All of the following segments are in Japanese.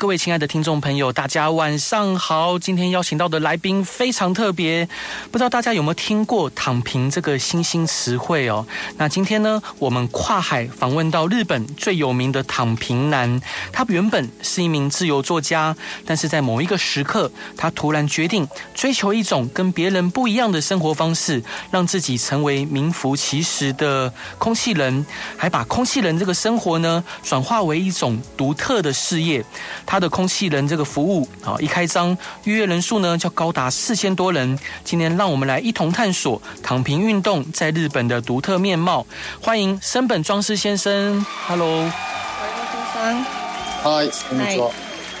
各位亲爱的听众朋友，大家晚上好。今天邀请到的来宾非常特别，不知道大家有没有听过“躺平”这个新兴词汇哦？那今天呢，我们跨海访问到日本最有名的“躺平男”，他原本是一名自由作家，但是在某一个时刻，他突然决定追求一种跟别人不一样的生活方式，让自己成为名副其实的空气人，还把空气人这个生活呢，转化为一种独特的事业。他的空气人这个服务啊，一开张预约人数呢就高达四千多人。今天让我们来一同探索躺平运动在日本的独特面貌。欢迎森本庄司先生，Hello，先生，嗨，こんにちは。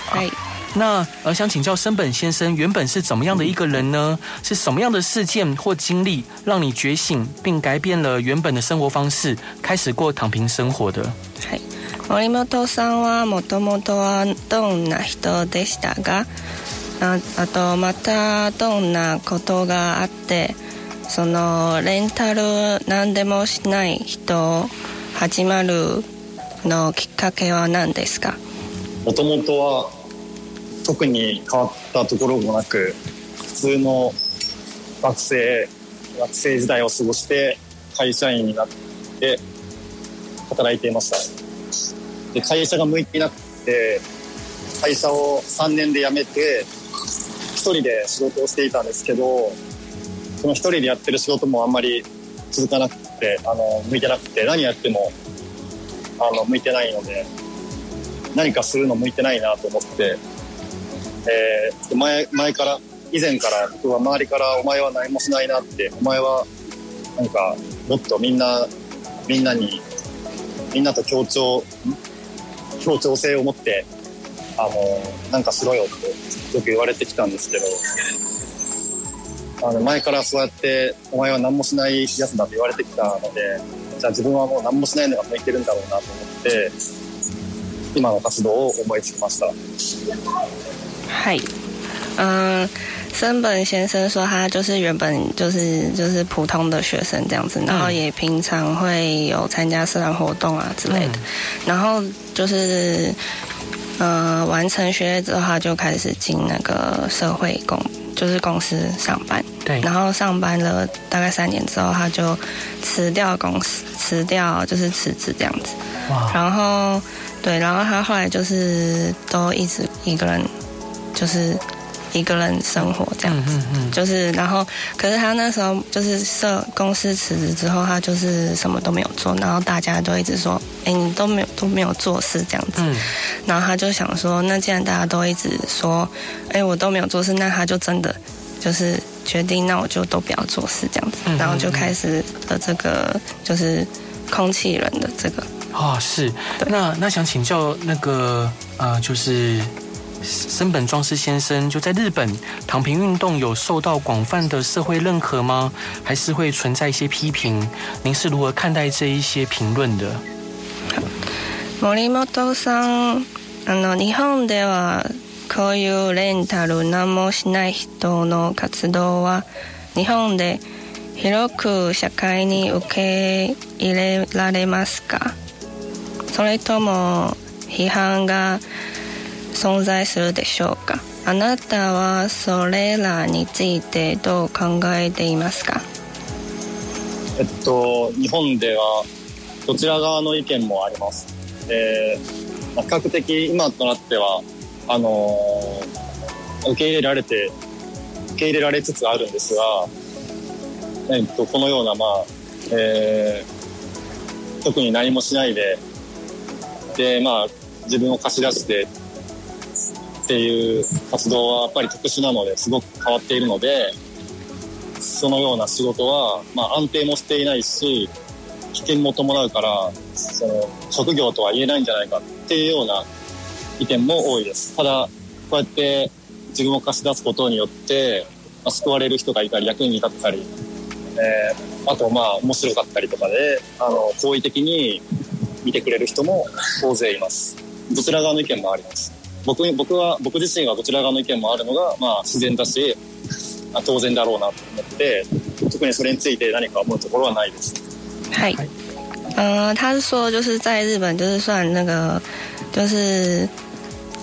嗨，那呃，想请教森本先生，原本是怎么样的一个人呢？是什么样的事件或经历让你觉醒，并改变了原本的生活方式，开始过躺平生活的？ 森本さんはもともとはどんな人でしたがああとまたどんなことがあってそのレンタル何でもしない人始まるのきっかけは何ですか？もともとは特に変わったところもなく普通の学生学生時代を過ごして会社員になって働いていました。で会社が向いていなくて会社を3年で辞めて一人で仕事をしていたんですけどその一人でやってる仕事もあんまり続かなくてあの向いてなくて何やってもあの向いてないので何かするの向いてないなと思って、えー前前から以前から僕は周りから「お前は何もしないな」って「お前はなんかもっとみんなみんなにみんなと協調協調性を持ってあのなんかしろよ」ってよく言われてきたんですけどあの前からそうやって「お前は何もしないやつだ」って言われてきたのでじゃあ自分はもう何もしないのが向いてるんだろうなと思って今の活動を思いつきました。嗨，嗯，森本先生说他就是原本就是就是普通的学生这样子，然后也平常会有参加社团活动啊之类的，然后就是呃完成学业之后，他就开始进那个社会公就是公司上班，对。然后上班了大概三年之后，他就辞掉公司，辞掉就是辞职这样子，哇，然后对，然后他后来就是都一直一个人，就是一个人生活这样子，嗯嗯嗯，就是然后可是他那时候就是社公司辞职之后，他就是什么都没有做，然后大家都一直说，哎，你都没有都没有做事这样子，嗯。然后他就想说，那既然大家都一直说，哎，我都没有做事，那他就真的就是决定，那我就都不要做事这样子，嗯然后就开始的这个就是空气人的这个。哦，是。那那想请教那个呃，就是森本庄司先生，就在日本躺平运动有受到广泛的社会认可吗？还是会存在一些批评？您是如何看待这一些评论的？森本さんあの日本ではこういうレンタル何もしない人の活動は日本で広く社会に受け入れられますかそれとも批判が 存在するでしょうか？あなたはそれらについてどう考えていますか？えっと、日本ではどちら側の意見もあります。えーまあ比較的今となってはあのー受け入れられて受け入れられつつあるんですが、えっと、このようなまあ、えー特に何もしないででまあ自分を貸し出してっていう活動はやっぱり特殊なのですごく変わっているのでそのような仕事は、まあ、安定もしていないし危険も伴うからその職業とは言えないんじゃないかっていうような意見も多いです。ただこうやって自分を貸し出すことによってあ、救われる人がいたり役に立ったり、えーあとまあ面白かったりとかであの好意的に見てくれる人も大勢います。どちら側の意見もあります。僕に僕は僕自身はどちら側の意見もあるのが、まあ、自然だしあ当然だろうなと思って特にそれについて何か思うところはないです。嗨，嗯、他是说就是在日本就是算那个就是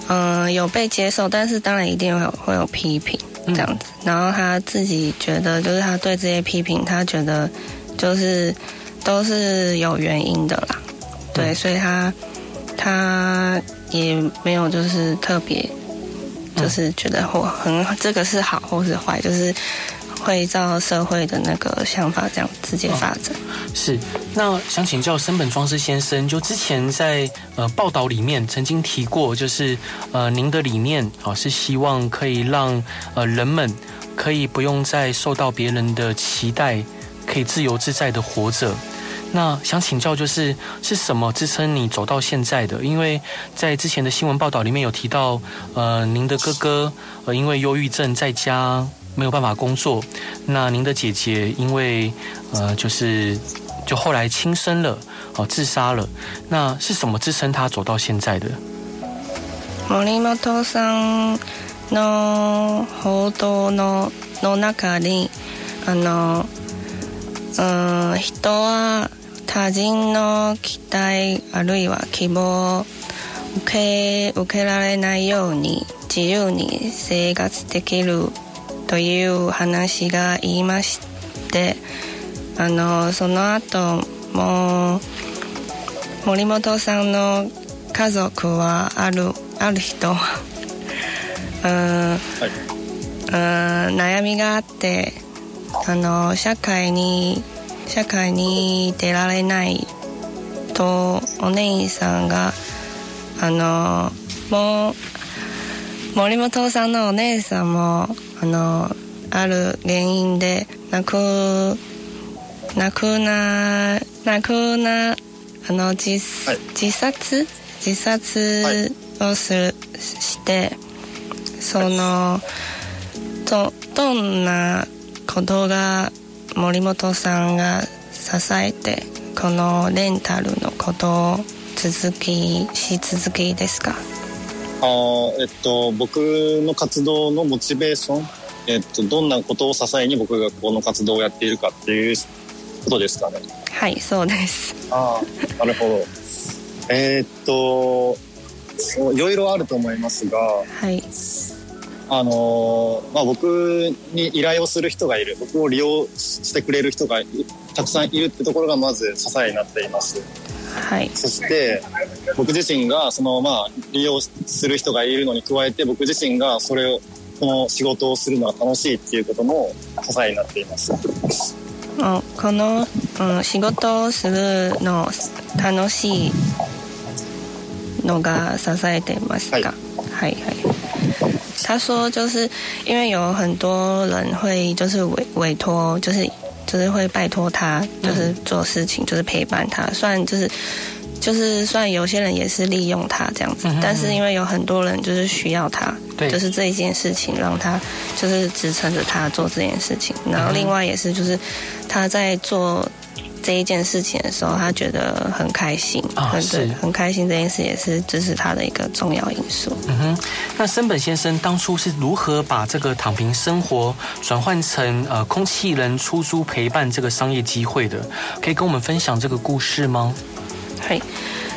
嗯、呃有被接受，但是当然一定会有会有批评这样子。然后他自己觉得就是他对这些批评，他觉得就是都是有原因的啦。对，嗯。所以他他也没有就是特别就是觉得或很这个是好或是坏，就是会照社会的那个想法这样直接发展。是，那想请教森本庄司先生，就之前在呃报道里面曾经提过，就是呃您的理念啊、是希望可以让呃人们可以不用再受到别人的期待，可以自由自在的活着。那想请教，就是是什么支撑你走到现在的？因为在之前的新闻报道里面有提到，呃，您的哥哥呃因为忧郁症在家没有办法工作，那您的姐姐因为呃就是就后来轻生了，哦自杀了。那是什么支撑她走到现在的？森本さんの報道のの中にあの うん人は他人の期待あるいは希望を受け受けられないように自由に生活できるという話が言いましてあのその後も森本さんの家族はあるある人は うんうん悩みがあってあの社会に社会に出られないとお姉さんがあのもう森本さんのお姉さんもあのある原因で亡く亡くな亡くなあの自,、はい。自殺？自殺をする、してそのどどんなことが森本さんが支えてこのレンタルのことを続きし続きですか？あーえっと僕の活動のモチベーション、えっと、どんなことを支えに僕がこの活動をやっているかっていうことですかね。はいそうです。ああなるほど。えーっといろいろあると思いますがはいあのーまあ、僕に依頼をする人がいる。僕を利用してくれる人がいたくさんいるってところがまず支えになっています。はい。そして僕自身がそのまあ利用する人がいるのに加えて僕自身がそれをこの仕事をするのが楽しいっていうことも支えになっています。もうこの、うん、仕事をするの楽しいのが支えていますか、はい、はい他说就是因为有很多人会就是委委托就是就是会拜托他就是做事情就是陪伴他虽然就是就是虽然有些人也是利用他这样子但是因为有很多人就是需要他，对。就是这一件事情让他就是支撑着他做这件事情，然后另外也是就是他在做这一件事情的时候，他觉得很开心，很啊是对，很开心这件事也是支持他的一个重要因素。嗯哼，那森本先生当初是如何把这个躺平生活转换成呃空气人出租陪伴这个商业机会的？可以跟我们分享这个故事吗？はい、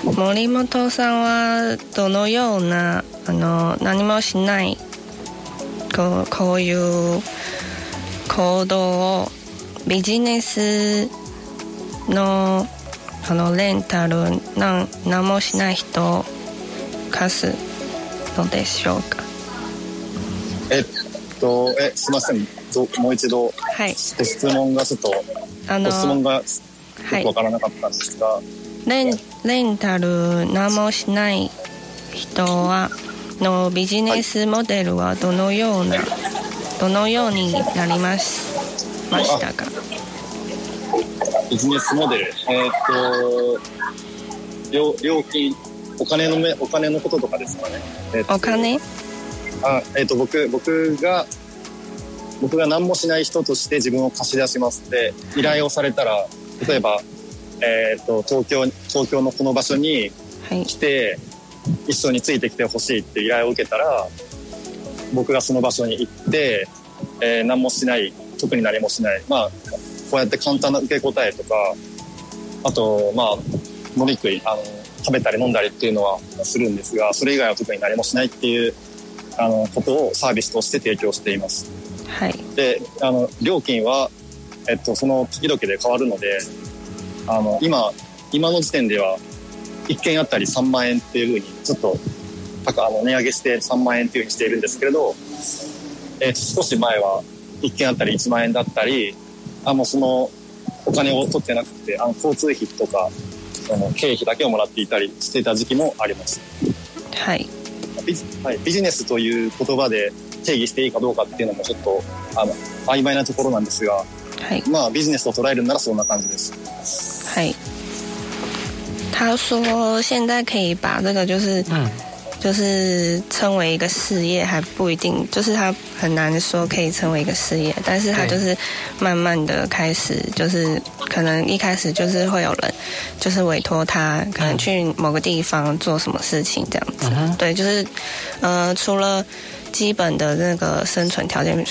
森本さんはどのようなあの何もしないこうこういう行動をビジネス のあのレンタルなん何もしない人を貸すのでしょうか？えっとえすいません。ぞもう一度はい。ご質問がちょっとあのご質問がよはい。くわからなかったんですが、レンレンタル何もしない人はのビジネスモデルはどのような、どのようになりますましたか？ビジネスモデル。えっと料料金。お金のめお金のこととかですかね、えっとお金？あえっと僕僕が僕が何もしない人として自分を貸し出しますって依頼をされたら例えば、えー、と東京東京のこの場所にはい。来て一緒についてきてほしいって依頼を受けたら僕がその場所に行って、えー何もしない特に何もしない。まあこうやって簡単な受け答えとかあとまあ飲み食いあの食べたり飲んだりっていうのはするんですがそれ以外は特に何もしないっていうあのことをサービスとして提供しています。はいであの料金は、えっと、その時々で変わるのであの今今の時点では1件あたり3万円っていうふうにちょっと高あの値上げして3万円っていうふうにしているんですけれど、えっと少し前は1件あたり1万円だったりあもうそのお金を取ってなくてあの交通費とかその経費だけをもらっていたりしていた時期もあります。はいビジ,、はい、ビジネスという言葉で定義していいかどうかっていうのもちょっとあの曖昧なところなんですがはいまあビジネスと捉えるならそんな感じです。嗨，他说现在可以把这个就是嗯，就是称为一个事业，还不一定，就是他很难说可以称为一个事业，但是他就是慢慢的开始，就是可能一开始就是会有人就是委托他，可能去某个地方做什么事情这样子，嗯对，就是呃除了基本的那个生存条件，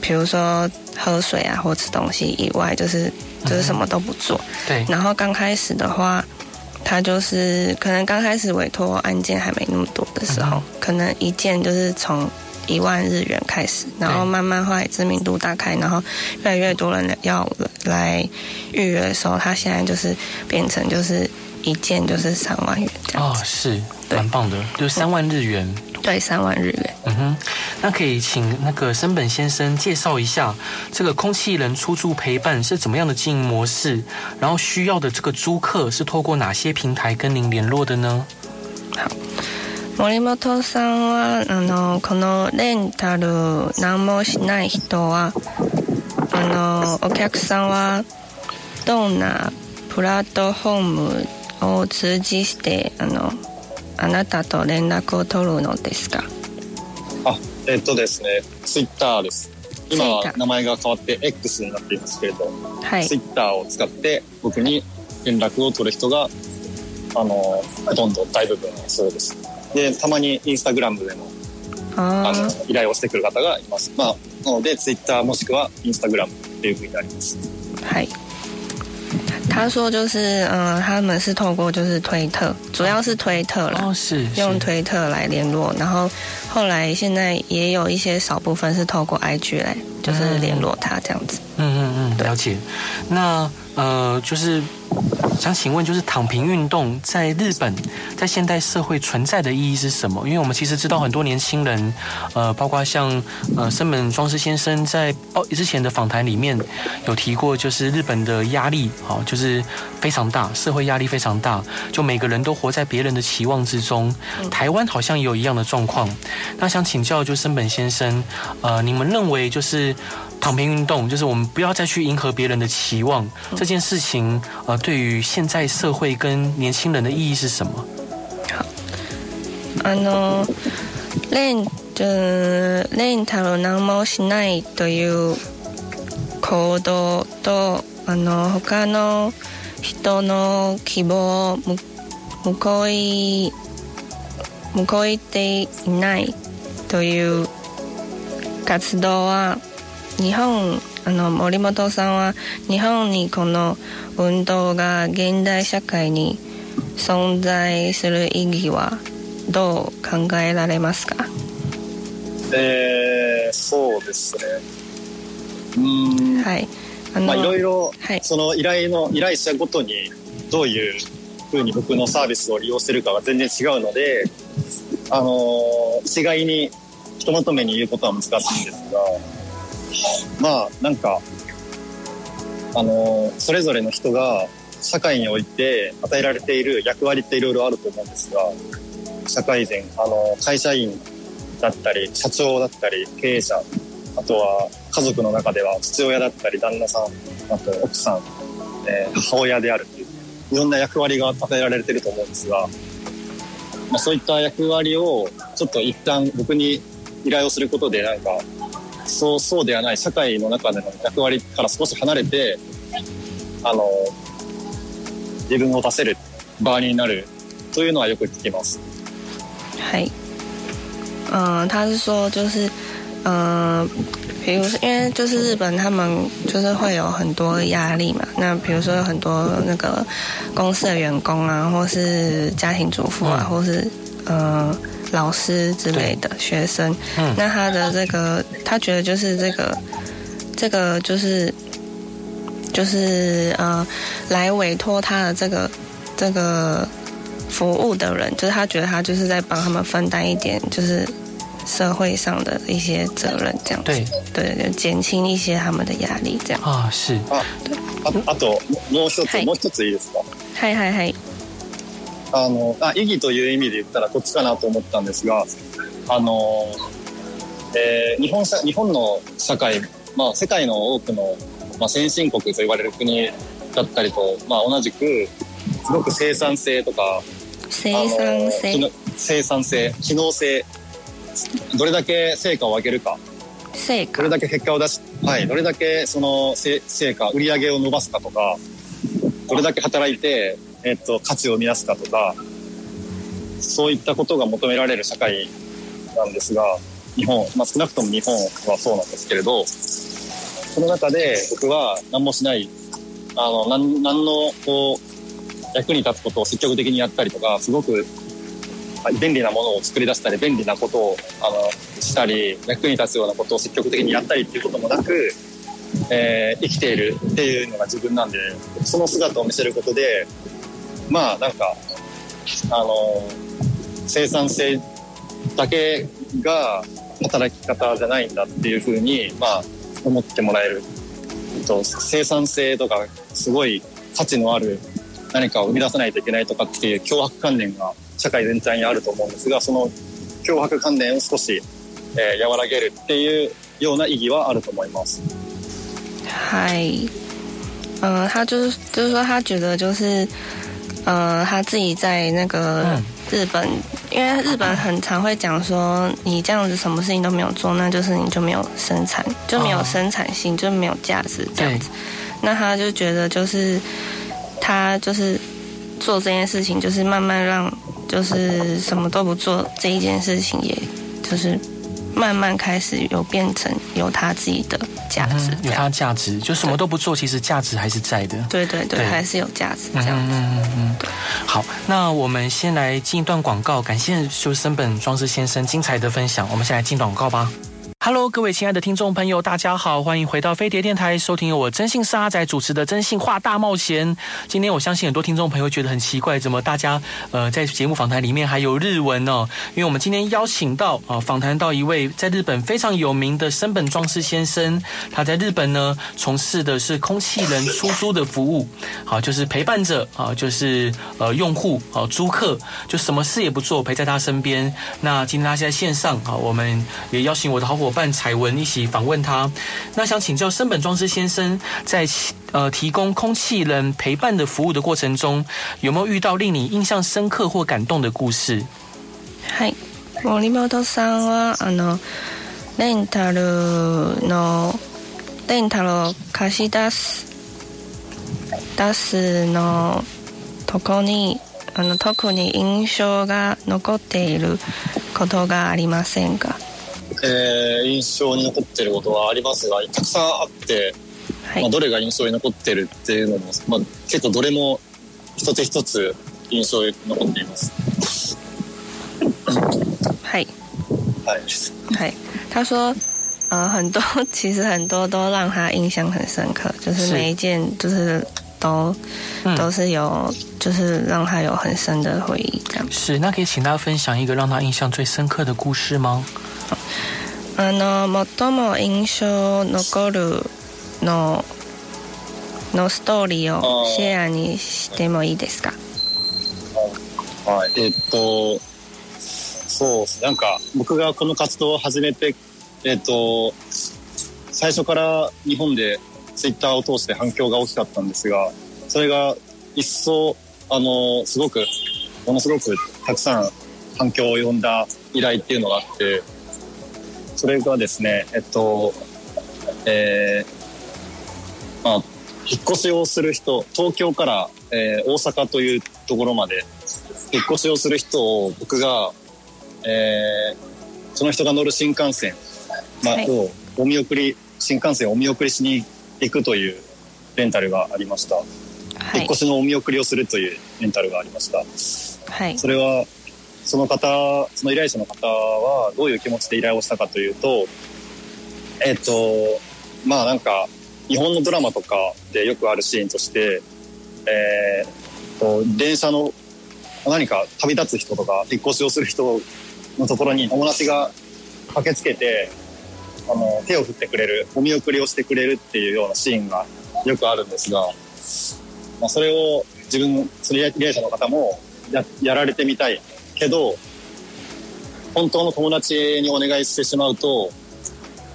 比如说喝水啊或吃东西以外，就是就是什么都不做，对，然后刚开始的话，他就是可能刚开始委托案件还没那么多的时候，嗯可能一件就是从一万日元开始，然后慢慢后来知名度打开，然后越来越多人要来预约的时候，他现在就是变成就是一件就是三万元这样子，，哦是蛮棒的，就是三万日元。对，三万日元。嗯哼，那可以请那个森本先生介绍一下这个空气人出租陪伴是怎么样的经营模式，然后需要的这个租客是透过哪些平台跟您联络的呢？森本さんはあのこのレンタル何もしない人はあのお客さんはどんなプラットフォームを通じしてあの あなたと連絡を取るのですか？あえっとですねツイッターです。今は名前が変わって X になっていますけれど、はいツイッターを使って僕に連絡を取る人があのほとんど大部分はそうです。でたまにインスタグラムでもあのあ依頼をしてくる方がいます。まあなのでツイッターもしくはインスタグラムっていうふうになります。はい他说就是嗯、他们是透过就是推特主要是推特啦哦，是用推特来联络，然后后来现在也有一些少部分是透过 IG 来就是联络他这样子。嗯嗯嗯，了解。那呃，就是想请问，就是躺平运动在日本在现代社会存在的意义是什么？因为我们其实知道很多年轻人，呃，包括像呃森本庄司先生在哦之前的访谈里面有提过，就是日本的压力哦，就是非常大，社会压力非常大，就每个人都活在别人的期望之中。台湾好像也有一样的状况。那想请教，就森本先生，呃，你们认为就是躺平运动，就是我们不要再去迎合别人的期望这件事情，呃，对于现在社会跟年轻人的意义是什么？あのレンとレンタル何もしないという行動とあの他の人の希望をむ向こうい向こういていないという活動は 日本あの森本さんは日本にこの運動が現代社会に存在する意義はどう考えられますか？えー、そうですね。うーん。はいあの、まあいろいろはいその依頼の依頼者ごとにどういうふうに僕のサービスを利用してるかが全然違うので、あのー一概にひとまとめに言うことは難しいんですが、まあなんか、あのそれぞれの人が社会において与えられている役割っていろいろあると思うんですが、社会人、あの会社員だったり、社長だったり、経営者、あとは家族の中では父親だったり旦那さんあと奥さん、えー母親であるっていういろんな役割が与えられてると思うんですが、まあ、そういった役割をちょっと一旦僕に依頼をすることでなんかそうそうではない社会の中での役割から少し離れてあの自分を出せる場になるというのはよく聞きます。はい嗯，他是说就是，嗯，比如因为就是日本他们就是会有很多压力嘛，那比如说有很多那个公司的员工啊，或是家庭主妇啊，或是嗯老师之类的学生，那他的这个他觉得就是这个这个就是就是呃来委托他的这个这个。服务的人，就是他觉得他就是在帮他们分担一点，就是社会上的一些责任，这样子。对对对，减轻一些他们的压力，这样。啊，是。啊，ああともう一つもう一ついいですか。はいはいはい。 あのあ意義という意味で言ったらこっちかなと思ったんですが、あの、えー、日本日本の社会、まあ世界の多くのまあ先進国と言われる国だったりとまあ同じくすごく生産性とか生産性。生産性機能性どれだけ成果を上げるか。成果。どれだけ結果を出し、はい、どれだけその成果売り上げを伸ばすかとかどれだけ働いて、えっと、価値を生み出すかとかそういったことが求められる社会なんですが日本、まあ、少なくとも日本はそうなんですけれどその中で僕は何もしないあの何何のこう役に立つことを積極的にやったりとかすごく便利なものを作り出したり便利なことをあのしたり役に立つようなことを積極的にやったりっていうこともなく、えー、生きているっていうのが自分なんでその姿を見せることでまあなんかあの生産性だけが働き方じゃないんだっていうふうに、まあ、思ってもらえると生産性とかすごい価値のある何かを生み出さないといけないとかっていう脅迫観念が社会全体にあると思うんですがその脅迫観念を少し、えー、和らげるっていうような意義はあると思います。はい。呃，他就是就是说，他觉得就是，呃，他自己在那个日本，因为日本很常会讲说，你这样子什么事情都没有做，那就是你就没有生产，就没有生产性，就没有价值这样子。那他就觉得就是。他就是做这件事情，就是慢慢让，就是什么都不做这一件事情，也就是慢慢开始有变成有他自己的价值，有他价值，就什么都不做，其实价值还是在的。对对对，还是有价值这样子。嗯嗯嗯。好，那我们先来进一段广告，感谢修森本庄士先生精彩的分享。我们先来进广告吧。Hello，各位亲爱的听众朋友，大家好，欢迎回到飞碟电台，收听由我真性是阿仔主持的《真性话大冒险》。今天我相信很多听众朋友觉得很奇怪，怎么大家呃在节目访谈里面还有日文呢？因为我们今天邀请到啊访谈到一位在日本非常有名的森本庄司先生，他在日本呢从事的是空气人出租的服务，好就是陪伴者啊就是呃用户啊租客就什么事也不做陪在他身边。那今天他在线上啊，我们也邀请我的好伙。伴彩文一起访问他，那想请教森本庄司先生，在呃提供空气人陪伴的服务的过程中，有没有遇到令你印象深刻或感动的故事？はい、森本さんはあのレンタルのレンタルを貸し出す出すのとこにあの特に印象が残っていることがありませんか？ えー、印象に残ってることはありますがたくさんあって、はい、まあ、どれが印象に残ってるっていうのも、まあ、結構どれも一つ一つ印象に残っています。はい。はい。はい。他说，呃，很多其实很多都让他印象很深刻，就是每一件就是都都是有，就是让他有很深的回忆。这样是，那可以请大家分享一个让他印象最深刻的故事吗？あの最も印象残るののストーリーをシェアにしてもいいですか？はい。えっとそうですなんか僕がこの活動を始めてえっと最初から日本でツイッターを通して反響が大きかったんですがそれが一層あのすごくものすごくたくさん反響を呼んだ依頼っていうのがあってそれがですねえっとえー、まあ引っ越しをする人東京から、えー、大阪というところまで引っ越しをする人を僕が、えー、その人が乗る新幹線、まあ、はい、をお見送り新幹線をお見送りしに行くというレンタルがありました、はい、引っ越しのお見送りをするというレンタルがありました、はい、それはその方その依頼者の方はどういう気持ちで依頼をしたかというとえっ、ー、とまあなんか日本のドラマとかでよくあるシーンとして、えー、と電車の何か旅立つ人とか引っ越しをする人のところに友達が駆けつけてあの手を振ってくれるお見送りをしてくれるっていうようなシーンがよくあるんですが、まあ、それを自分それ依頼者の方もややられてみたい。けど本当の友達にお願いしてしまうと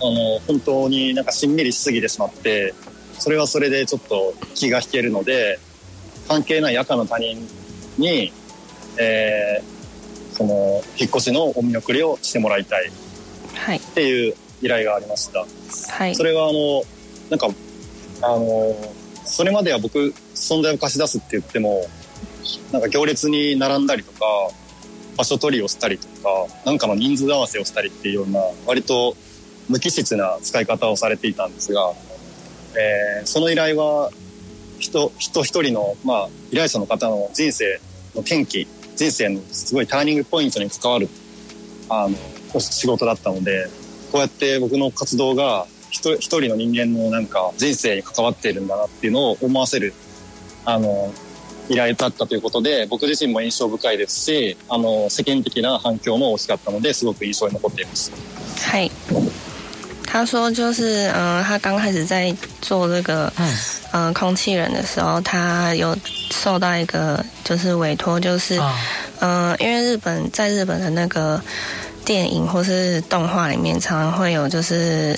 あの本当になんかしんみりしすぎてしまってそれはそれでちょっと気が引けるので関係ない赤の他人に、えー、その引っ越しのお見送りをしてもらいたい。っていう依頼がありました。はい、それはあのなんかあのそれまでは僕存在を貸し出すって言ってもなんか行列に並んだりとか場所取りをしたりとかなんかの人数合わせをしたりっていうような割と無機質な使い方をされていたんですが、えー、その依頼は人人一人の、まあ、依頼者の方の人生の転機人生のすごいターニングポイントに関わるあの仕事だったのでこうやって僕の活動が一人の人間のなんか人生に関わっているんだなっていうのを思わせるあの依頼だったということで僕自身も印象深いですしあの世間的な反響も大きかったのですごく印象に残っています。はい。他说，就是，嗯，他刚开始在做这个，嗯，空气人的时候，他有受到一个就是委托，就是，嗯，因为日本在日本的那个电影或是动画里面，常常会有就是，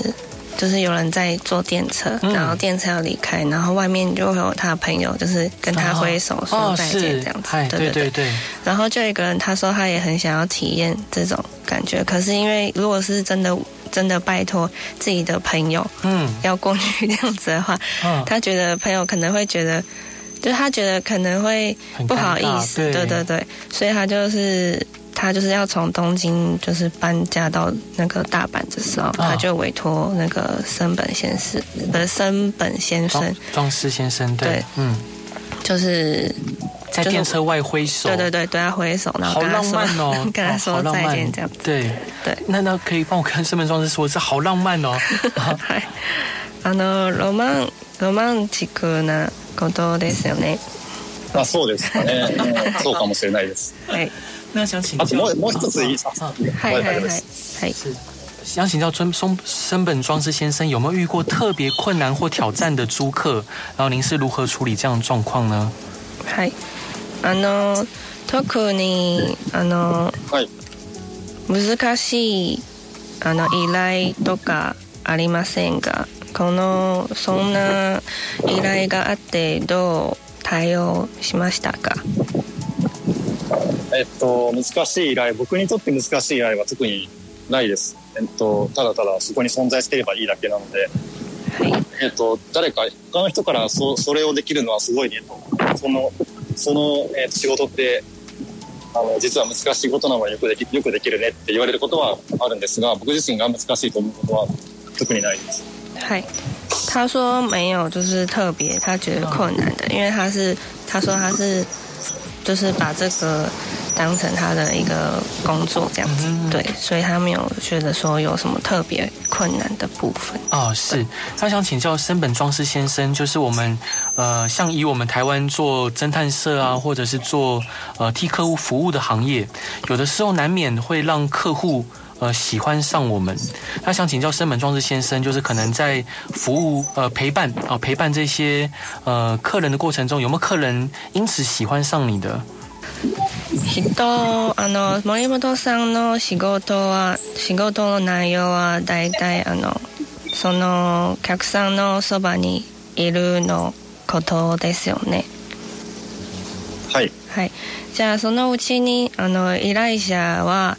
就是有人在坐电车，然后电车要离开，然后外面就会有他的朋友，就是跟他挥手说再见这样子，对对对。然后就有一个人他说他也很想要体验这种感觉，可是因为如果是真的。真的拜托自己的朋友，嗯，要过去这样子的话，嗯，他觉得朋友可能会觉得，就他觉得可能会不好意思，对对对，所以他就是他就是要从东京就是搬家到那个大阪的时候，他就委托那个森本先生，不是森本先生，庄司先生，对，嗯，就是。在电车外挥手，对对对，对他挥手，然后好浪漫哦，跟他说再见这样子。对对，那那可以帮我跟身份装置说，这好浪漫哦。はい、あのロマンロマンチックなことですよね。あ、そうですかね。そうかもしれないです。はい。 那想请あともうもう一ついいですか。はいはいはいはい。想请教尊松森本庄司先生，有没有遇过特别困难或挑战的租客？然后您是如何处理这样的状况呢？はい。あの特にあの、はい、難しいあの依頼とかありませんがこのそんな依頼があってどう対応しましたか えっと難しい依頼僕にとって難しい依頼は特にないです、えっと、ただただそこに存在していればいいだけなので、はい、えっと、誰か他の人からそそれをできるのはすごいねと。そのその、えー、仕事ってあの実は難しいことなのはよくできよくできるねって言われることはあるんですが僕自身が難しいと思うことは特にないです。はい。他说没有，就是特别他觉得困难的，因为他是他说他是就是把这个当成他的一个工作这样子，对，所以他没有觉得说有什么特别困难的部分。哦，是他想请教森本庄司先生，就是我们呃，像以我们台湾做侦探社啊，或者是做呃替客户服务的行业，有的时候难免会让客户。呃，喜欢上我们，他想请教生本壮志先生，就是可能在服务呃陪伴啊陪伴这些呃客人的过程中，有没有客人因此喜欢上你的？人あの森本さんの仕事は仕事の内容はだいたいあのその客さんのそばにいるのことですよね。はい。はい。じゃあそのうちにあの依頼者は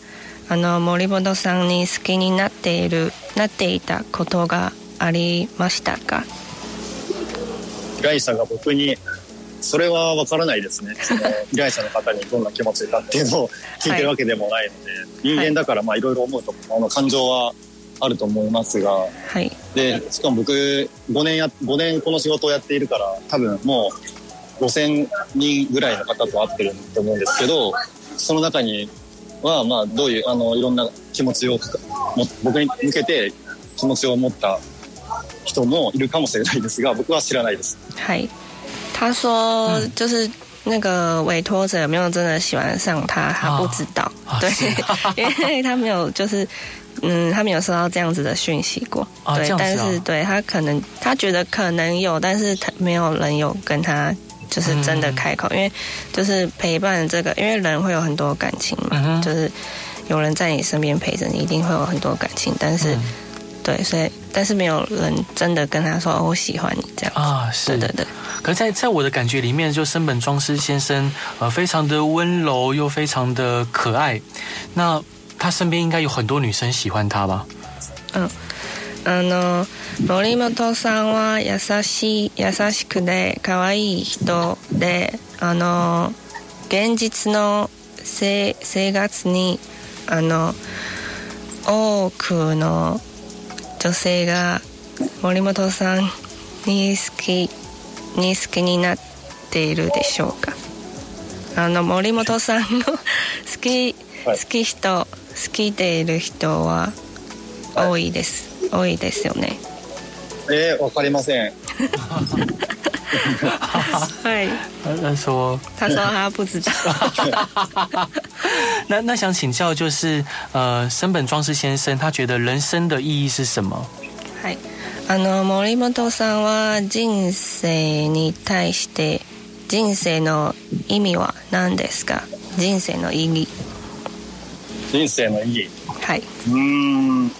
あの森本さんに好きになっているなっていたことがありましたか？依頼者が僕にそれは分からないですね。その依頼者の方にどんな気持ちかっていうのを聞いてるわけでもないので、人間だからまあいろいろ思うとあの感情はあると思いますがはい。でしかも僕5年や5年この仕事をやっているから多分もう5,000人ぐらいの方と会ってると思うんですけどその中にはまあどういうあのいろんな気持ちをも僕に向けて気持ちを持った人もいるかもしれないですが僕は知らないです。嗨，他说就是那个委托者有没有真的喜欢上他，他不知道。对，因为他没有就是。嗯，他没有收到这样子的讯息过，啊、对，但是对他可能他觉得可能有，但是他没有人有跟他就是真的开口，嗯、因为就是陪伴这个，因为人会有很多感情嘛，嗯、就是有人在你身边陪着你，一定会有很多感情，但是、嗯、对，所以但是没有人真的跟他说、哦、我喜欢你这样啊，是对对对。可是在在我的感觉里面，就森本庄司先生呃非常的温柔又非常的可爱，那。他身边应该有很多女生喜欢他吧？嗯，あの森本さんは優しい優しくて可愛い人で、あの現実の生生活にあの多くの 女性が森本さんに好きに好きになっているでしょうか。あの森本さんの好き好き人好きでいる人は多いです、はい、多いですよね。えー、わかりません はい他说他说他不知道那那想请教就是呃森本庄司先生他觉得人生的意义是什么はいあの森本さんは人生に対して人生の意味は何ですか人生の意義人生の意義はいうん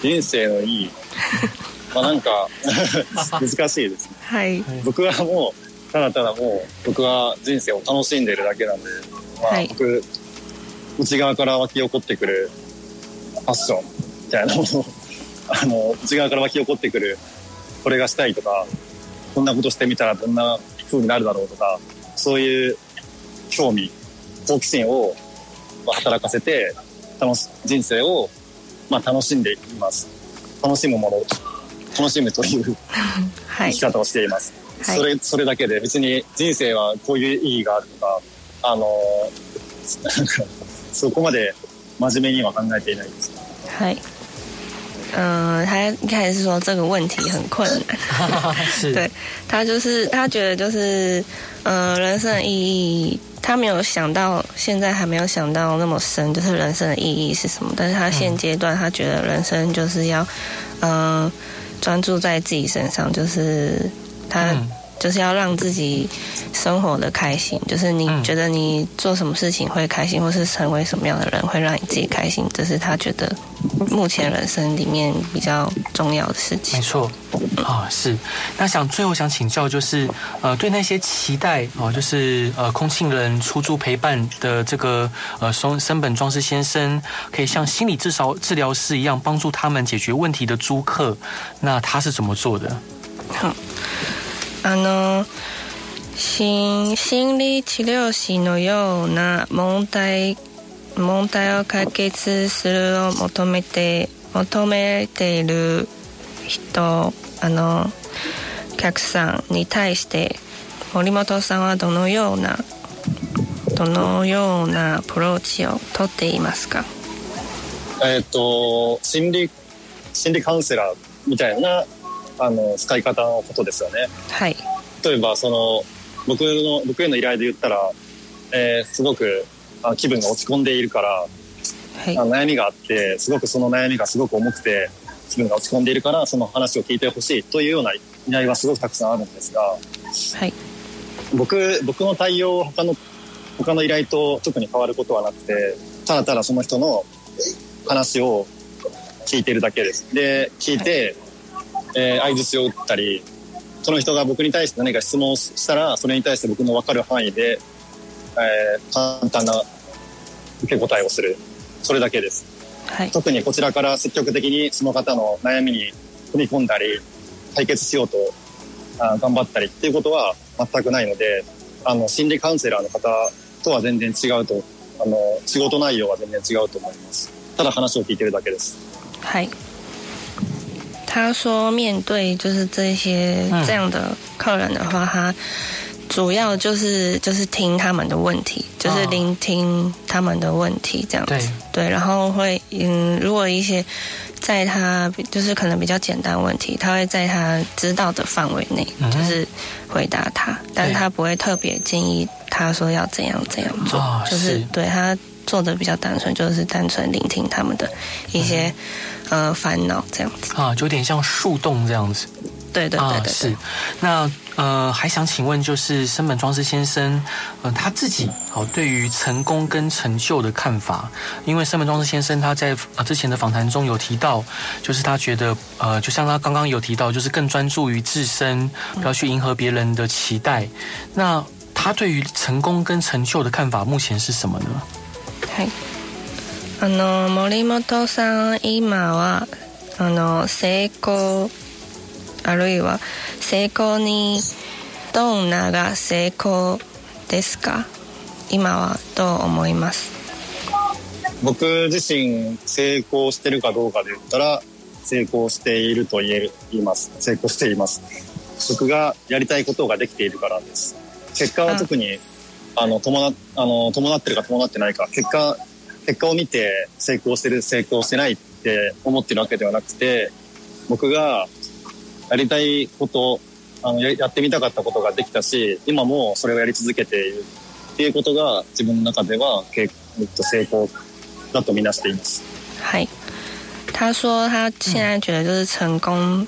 人生の意義 まあなんか 難しいですね、はい、僕はもうただただもう僕は人生を楽しんでるだけなんで、まあ、僕、はい、内側から湧き起こってくるファッションみたいなもの あの内側から湧き起こってくるこれがしたいとかこんなことしてみたらどんな風になるだろうとかそういう興味好奇心を働かせて楽し人生を、まあ、楽しんでいます。楽しむもの楽しむという 生き方をしています、はい、それそれだけで別に人生はこういう意義があるとかあの そこまで真面目には考えていないです。はい。嗯，他一开始是说这个问题很困难，对他就是他觉得就是呃人生的意义他没有想到，现在还没有想到那么深，就是人生的意义是什么。但是他现阶段，他觉得人生就是要，嗯、呃，专注在自己身上，就是他、就是要让自己生活的开心。就是你觉得你做什么事情会开心，或是成为什么样的人会让你自己开心，这是他觉得目前人生里面比较重要的事情。没错，啊、哦、是。那想最后想请教，就是呃，对那些期待哦，就是呃，空庆人出租陪伴的这个呃松森本庄司先生，可以像心理治疗治疗师一样帮助他们解决问题的租客，那他是怎么做的？好，あの心心理治療師のような問題問題を解決するを求めて求めている人あの客さんに対して森本さんはどのようなどのようなアプローチをとっていますか？えっ、と心理心理カウンセラーみたいなあの使い方のことですよね。はい。例えばその僕の僕への依頼で言ったら、えー、すごくあ気分が落ち込んでいるから、はい、あ悩みがあってすごくその悩みがすごく重くて気分が落ち込んでいるからその話を聞いてほしいというような依頼はすごくたくさんあるんですが、はい、僕僕の対応他の他の依頼と特に変わることはなくてただただその人の話を聞いてるだけです。で聞いて、えー、相槌を打ったりその人が僕に対して何か質問をしたらそれに対して僕の分かる範囲で、えー、簡単な受け答えをする。それだけです。はい。特にこちらから積極的にその方の悩みに踏み込んだり解決しようとあ頑張ったりっていうことは全くないのであの心理カウンセラーの方とは全然違うとあの仕事内容は全然違うと思います。ただ話を聞いてるだけです。嗨，他说面对就是这些嗯。这样的客人的话，他主要就是就是听他们的问题，就是哦聆听他们的问题这样子。对。对，然后会嗯，如果一些在他就是可能比较简单的问题，他会在他知道的范围内就是回答他，但他不会特别建议他说要怎样怎样做，哦就是是对他做的比较单纯，就是单纯聆听他们的一些、嗯呃烦恼这样子。啊，就有点像树洞这样子。对对对是。那呃，还想请问，就是森本庄司先生，呃，他自己哦、对于成功跟成就的看法，因为森本庄司先生他在呃之前的访谈中有提到，就是他觉得呃，就像他刚刚有提到，就是更专注于自身，不要去迎合别人的期待。那他对于成功跟成就的看法，目前是什么呢？はい。あの森本さん今はあの成功あるいは成功にどんなが成功ですか？今はどう思います？僕自身成功してるかどうかで言ったら成功していると言える言います。成功しています。僕がやりたいことができているからです。結果は特にあの伴あの伴ってるか伴ってないか結果結果を見て成功してる成功してないって思ってるわけではなくて僕がやりたいことあのやってみたかったことができたし今もそれをやり続けているっていうことが自分の中ではけえっと成功だとみなしています。はい。他说他现在觉得就是成功，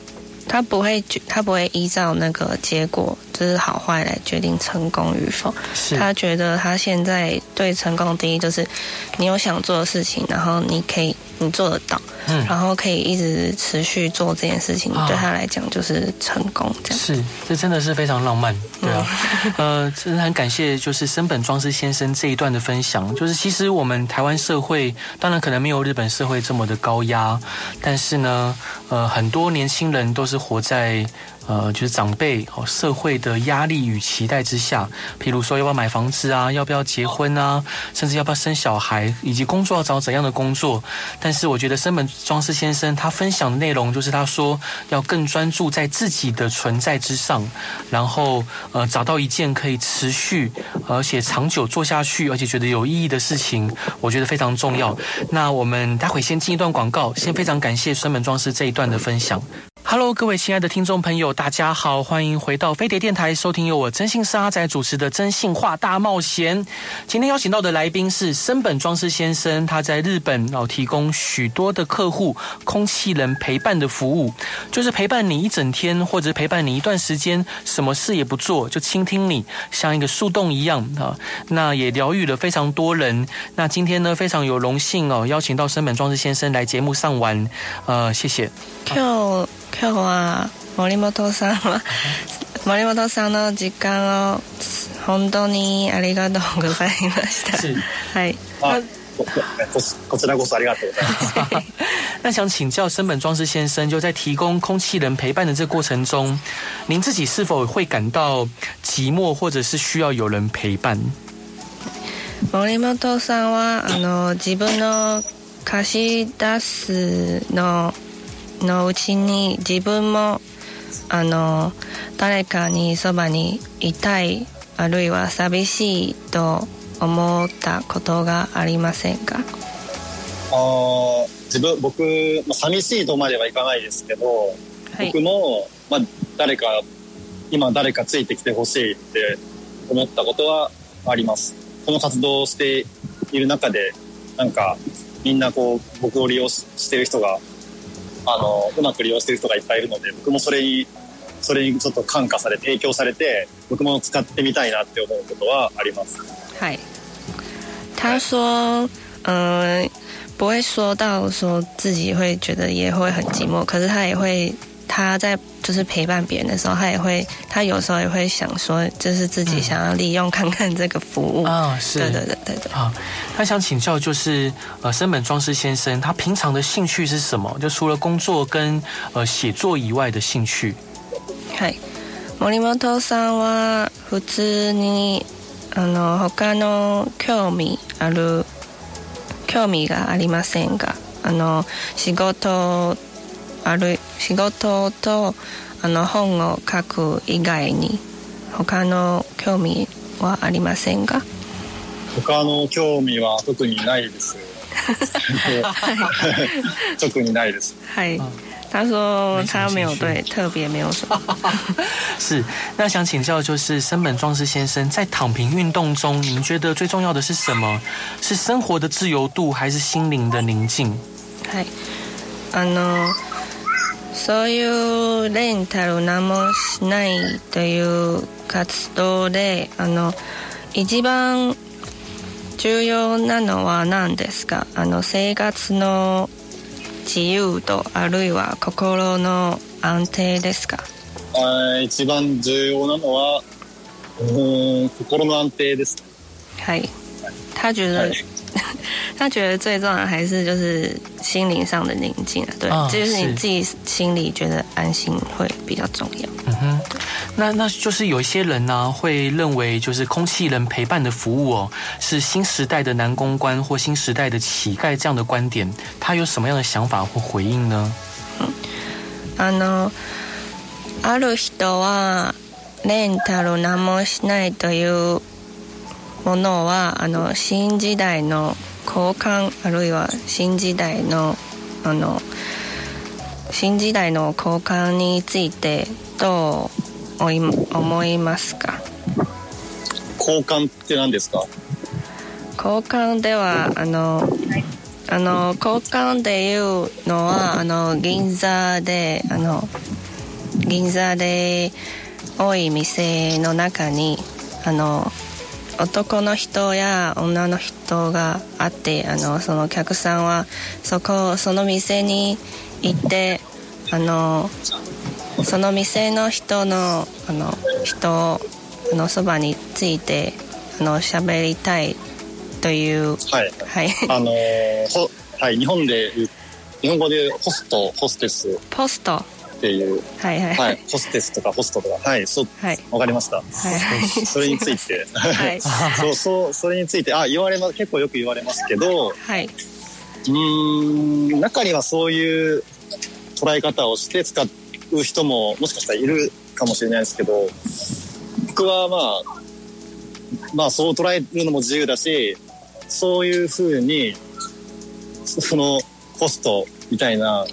他不会觉他不会依照那个结果就是好坏来决定成功与否。他觉得他现在对成功的定义就是你有想做的事情，然后你可以你做得到，嗯然后可以一直持续做这件事情，啊对他来讲就是成功这样。是，这真的是非常浪漫，对啊，呃，真的很感谢就是森本庄司先生这一段的分享。就是其实我们台湾社会当然可能没有日本社会这么的高压，但是呢，呃，很多年轻人都是活在。呃，就是长辈哦，社会的压力与期待之下，譬如说要不要买房子啊，要不要结婚啊，甚至要不要生小孩，以及工作要找怎样的工作。但是我觉得森本庄司先生他分享的内容，就是他说要更专注在自己的存在之上，然后呃找到一件可以持续而且长久做下去，而且觉得有意义的事情，我觉得非常重要。那我们待会先进一段广告，先非常感谢森本庄司这一段的分享。Hello，各位亲爱的听众朋友，大家好，欢迎回到飞碟电台，收听由我真性是阿仔主持的《真性话大冒险》。今天邀请到的来宾是森本庄司先生，他在日本哦提供许多的客户空气人陪伴的服务，就是陪伴你一整天，或者陪伴你一段时间，什么事也不做，就倾听你，像一个树洞一样啊。那也疗愈了非常多人。那今天呢，非常有荣幸哦，邀请到森本庄司先生来节目上玩，呃，谢谢。今日は森本さんは森本さんの時間を本当にありがとうございました。是。はい。あこここちらこそありがとうございます。那想请教森本庄司先生，就在提供空气人陪伴的这个过程中，您自己是否会感到寂寞，或者是需要有人陪伴？森本さんはあの自分の貸し出すの のうちに自分もあの誰かにそばにいたいあるいは寂しいと思ったことがありませんか？あー自分僕、まあ、寂しいとまではいかないですけど、はい。僕も、まあ、誰か今誰かついてきてほしいって思ったことはあります。この活動をしている中でなんかみんなこう僕を利用ししてる人があのうまく利用してる人がいっぱいいるので僕もそれにそれにちょっと感化されて影響されて僕も使ってみたいなって思うことはあります。嗨，他说，嗯、不会说到说自己会觉得也会很寂寞，可是他也会，他在就是陪伴别人的时候，他也会，他有时候也会想说，就是自己想要利用看看这个服务啊，是，对对对对对。啊，他想请教就是呃，森本庄司先生，他平常的兴趣是什么？就除了工作跟呃写作以外的兴趣。はい、森本さんは普通にあの他の興味ある興味がありませんが、あの仕事ある 仕事とあの本を書く以外に他の興味はありませんか他の興味は特にないです。特にないです。はい。他说他没有对特别没有什么。是，那想请教就是森本壮士先生在躺平运动中，您觉得最重要的是什么？是生活的自由度，还是心灵的宁静？はい。あの。 そういうレンタル何もしないという活動であの一番重要なのは何ですか？あの生活の自由度あるいは心の安定ですか？一番重要なのはうん心の安定です。はい。他觉得、はい 他觉得最重要的还是就是心灵上的宁静啊，对，这就是你自己心里觉得安心会比较重要。嗯哼，那那就是有一些人呢会认为，就是空气人陪伴的服务哦，是新时代的男公关或新时代的乞丐这样的观点，他有什么样的想法或回应呢？嗯，あのある人はレンタル何もしないという ものはあの新時代の交換あるいは新時代のあの新時代の交換についてどう思いますか？交換って何ですか？交換ではあのあの交換でいうのはあの銀座であの銀座で多い店の中にあの男の人や女の人があってあのそのお客さんはそこその店に行ってあのその店の人のあの人のそばについてあの喋りたいというはい、はい、あのはい日本で日本語でホストホステス。ポストっていう、はいはい、はい、ホステスとかホストとか、はい、そう、はい、わかりました。はい、それについて、はい、そうそう、それについて、あ、言われます、結構よく言われますけど、はい、うん、中にはそういう捉え方をして使う人ももしかしたらいるかもしれないですけど、僕はまあ、まあそう捉えるのも自由だし、そういうふうに、そのホストみたいな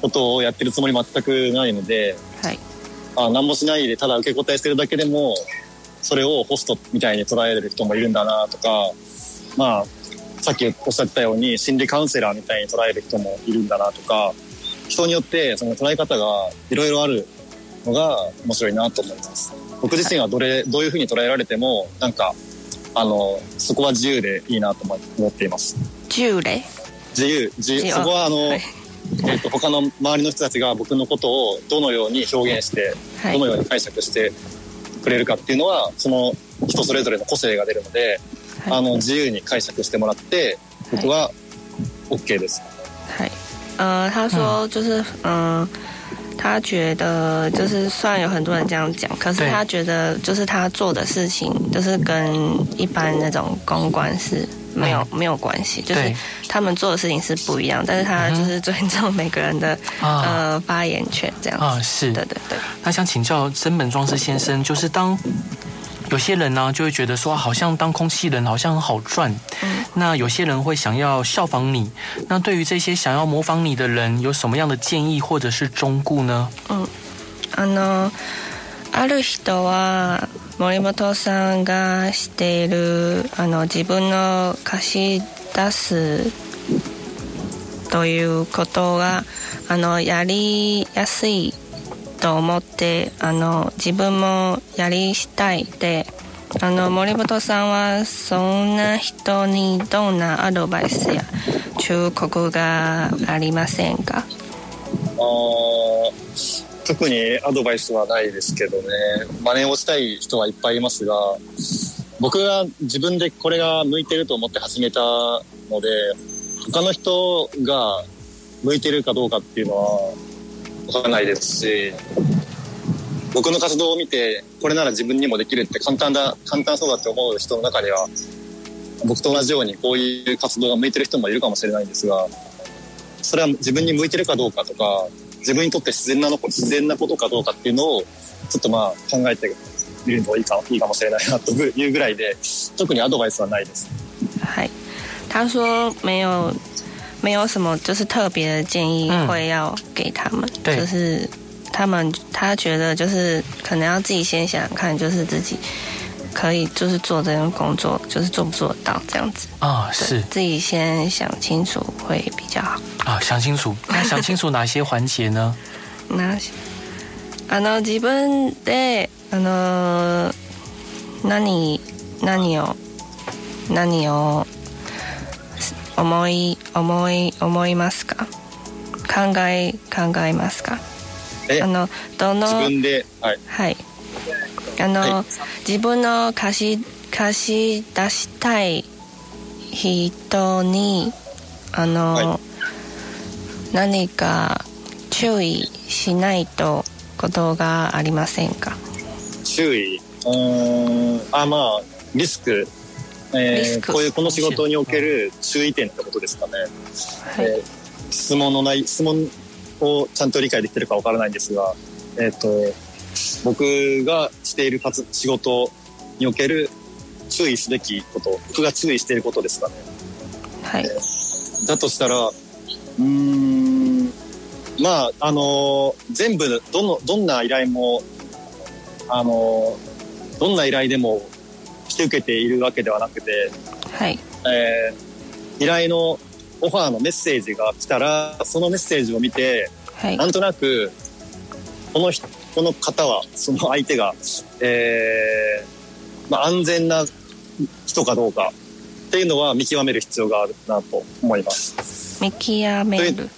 ことをやってるつもり全くないので、はい、あ何もしないでただ受け答えしてるだけでもそれをホストみたいに捉える人もいるんだなとかまあさっきおっしゃったように心理カウンセラーみたいに捉える人もいるんだなとか人によってその捉え方がいろいろあるのが面白いなと思います。僕自身はどれどういうふうに捉えられてもなんかあのそこは自由でいいなと思っています。自由で？自由自由。そこはあの、はいえーと、他の周りの人たちが僕のことをどのように表現して、はい、どのように解釈してくれるかっていうのはその人それぞれの個性が出るので、はい、あの自由に解釈してもらって僕は OK です。はい。呃，他说就是，嗯、呃，他觉得就是虽然有很多人这样讲，可是他觉得就是他做的事情就是跟一般那种公关是没有没有关系，就是他们做的事情是不一样，但是他就是尊重每个人的呃发言权这样啊，是，对对对。那想请教真本庄司先生，就是当有些人呢就会觉得说，好像当空气人好像很好赚，嗯，那有些人会想要效仿你，那对于这些想要模仿你的人，有什么样的建议或者是忠告呢？嗯，あのある人は。森本さんがしているあの自分の貸し出すということがあのやりやすいと思ってあの自分もやりしたいであの森本さんはそんな人にどんなアドバイスや忠告がありませんか？あ特にアドバイスはないですけどね。真似をしたい人はいっぱいいますが僕が自分でこれが向いてると思って始めたので他の人が向いてるかどうかっていうのは分からないですし僕の活動を見てこれなら自分にもできるって簡単だ簡単そうだって思う人の中には僕と同じようにこういう活動が向いてる人もいるかもしれないんですがそれは自分に向いてるかどうかとか自分にとって自然なの自然なことかどうかっていうのをちょっとまあ考えてみるのいいかいいかもしれないなというぐらいで特にアドバイスはないです。はい他说没有没有什么就是特别的建议会要给他们，就是他们他觉得就是可能要自己先想想看，就是自己可以就是做这份工作，就是做不做得到这样子啊？是自己先想清楚会比较好啊。想清楚，那想清楚哪些环节呢？那あの自分であの何何を何を思い思い思いますか？考え考えますか？あのどの自分ではい、はい、 あの、はい、自分の貸し貸し出したい人にあの、はい、何か注意しないとことがありませんか？注意。うん。あまあリスク。えー、こういうこの仕事における注意点ってことですかね、はい。えー、質問のない質問をちゃんと理解できてるかわからないんですが、えっ、ー、と、僕がしている活仕事における注意すべきこと、僕が注意していることですかね。はい。えー、だとしたら、うん、まあ、あの全部、どの、どんな依頼も、あのどんな依頼でもして受けているわけではなくて、はい。えー、依頼のオファーのメッセージが来たらそのメッセージを見て、はい、なんとなくこのこの方はその相手が、えーまあ、安全な人かどうかっていうのは見極める必要があるなと思います。見極める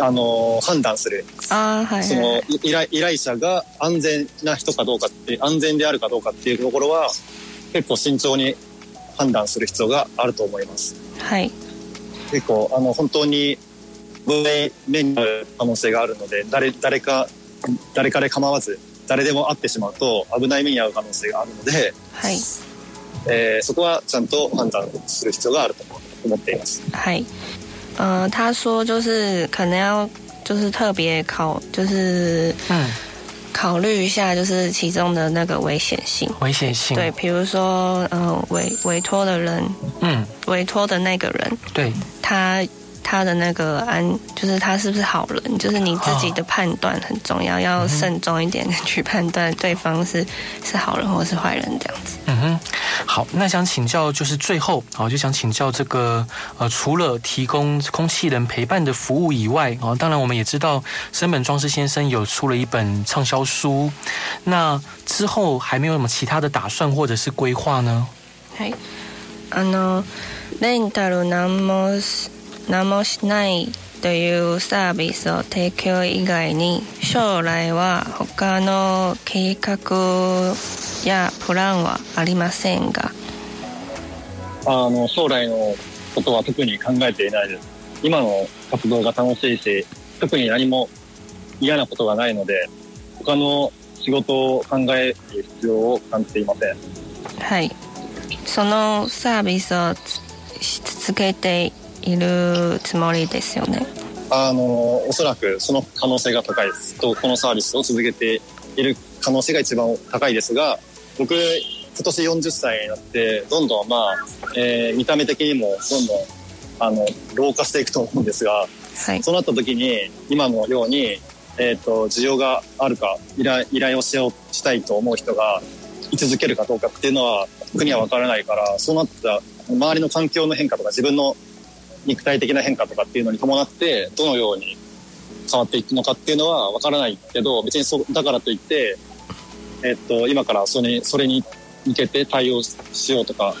あの判断するあ、はい、はい、その依頼依頼者が安全な人かどうかって安全であるかどうかっていうところは結構慎重に判断する必要があると思います。はい結構あの本当にになる可能性があるので誰誰か誰かで構わず誰でも会ってしまうと危ない目に遭う可能性があるので、はいえー、そこはちゃんと判断する必要があると思っています。はい。呃，他说就是可能要就是特别考就是嗯。考虑一下，就是其中的那个危险性。危险性。对，比如说，呃，委委托的人，嗯，委托的那个人，对，他。他的那个安，就是他是不是好人，就是你自己的判断很重要，要慎重一点去判断对方是是好人或是坏人这样子。嗯哼，好，那想请教就是最后，哦，就想请教这个呃，除了提供空气人陪伴的服务以外，哦，当然我们也知道森本庄司先生有出了一本畅销书，那之后还没有什么其他的打算或者是规划呢？はい、あのレンタル何も 何もしないというサービスを提供以外に将来は他の計画やプランはありませんが。あの将来のことは特に考えていないです。今の活動が楽しいし特に何も嫌なことがないので他の仕事を考える必要を感じていません。はい。そのサービスを続けているつもりですよね。あのおそらくその可能性が高いですとこのサービスを続けている可能性が一番高いですが僕今年40歳になってどんどんまあ、えー、見た目的にもどんどんあの老化していくと思うんですが、はい、そうなった時に今のように、えーと、需要があるか依頼依頼をしようしたいと思う人が居続けるかどうかっていうのは国は分からないからそうなった周りの環境の変化とか自分の肉体的な変化とかっていうのに伴ってどのように変わっていくのかっていうのは分からないけど別にそだからといって、えっと、今からそれそれに向けて対応しようとか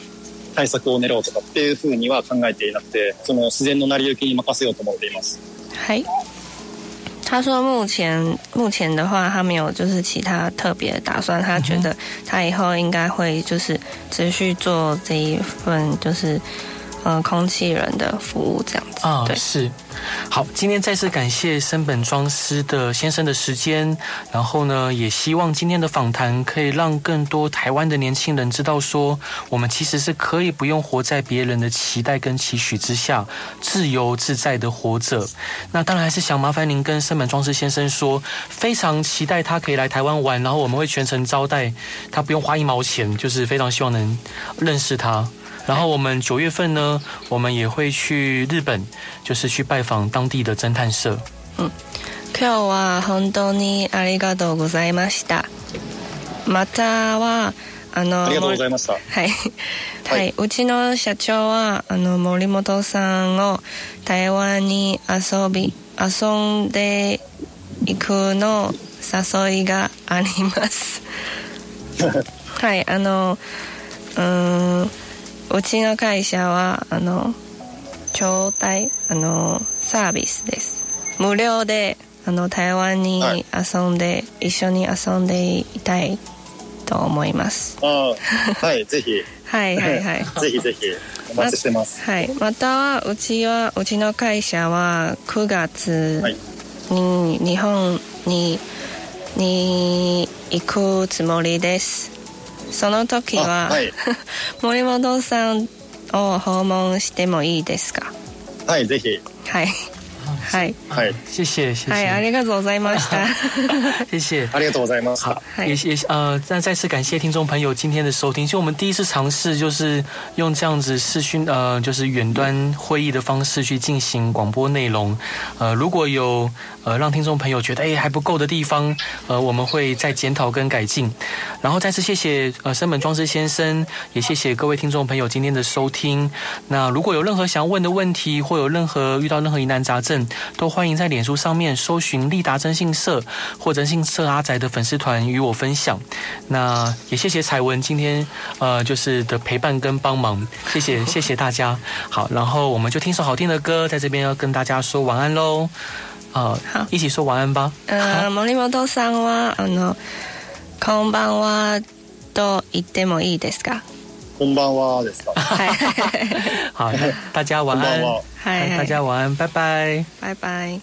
対策を練ろうとかっていうふうには考えていなくてその自然の成り行きに任せようと思っています。はい他说目前目前的话，他没有就是其他特别的打算。他觉得他以后应该会就是持续做这一份就是呃空气人的服务这样子。啊，对，是。好，今天再次感谢森本庄司的先生的时间，然后呢，也希望今天的访谈可以让更多台湾的年轻人知道说，我们其实是可以不用活在别人的期待跟期许之下，自由自在的活着。那当然还是想麻烦您跟森本庄司先生说，非常期待他可以来台湾玩，然后我们会全程招待他，不用花一毛钱，就是非常希望能认识他。然后我们九月份呢，我们也会去日本，就是去拜访当地的侦探社。今日は本当にありがとうございました。またはあのありがとうございました。はい、はい、うちの社長はあの森本さんを台湾に遊び遊んでいくの誘いがあります。はい、あのうーん うちの会社はあの招待あのサービスです。無料であの台湾にはい遊んで、一緒に遊んでいたいと思います。ああ、はい、ぜひ、はいはいはい。ぜひぜひ、お待ちしてます。はい、またはうちはうちの会社は9月はいに日本にに行くつもりですその時は、あはい。森本さんを訪問してもいいですか？はい、ぜひ。はいはいはい。谢谢，谢谢，はいありがとうございました谢谢。ありがとうございます。好，嗨也也呃，再再次感谢听众朋友今天的收听。其实我们第一次尝试就是用这样子视讯呃，就是远端会议的方式去进行广播内容。呃，如果有呃让听众朋友觉得哎还不够的地方，呃，我们会再检讨跟改进。然后再次谢谢呃森本庄司先生，也谢谢各位听众朋友今天的收听。那如果有任何想要问的问题，或有任何遇到任何疑难杂症， 都欢迎在脸书上面搜寻利达征信社或征信社阿仔的粉丝团与我分享。那也谢谢彩文今天呃就是的陪伴跟帮忙，谢谢谢谢大家。好，然后我们就听首好听的歌，在这边要跟大家说晚安喽。呃好，一起说晚安吧。うん森本さんはあのこんばんはと言ってもいいですかこんばんはですか。はい好，大家晚安。 こんばんは。はいはい大家晚安，拜拜。バイバイ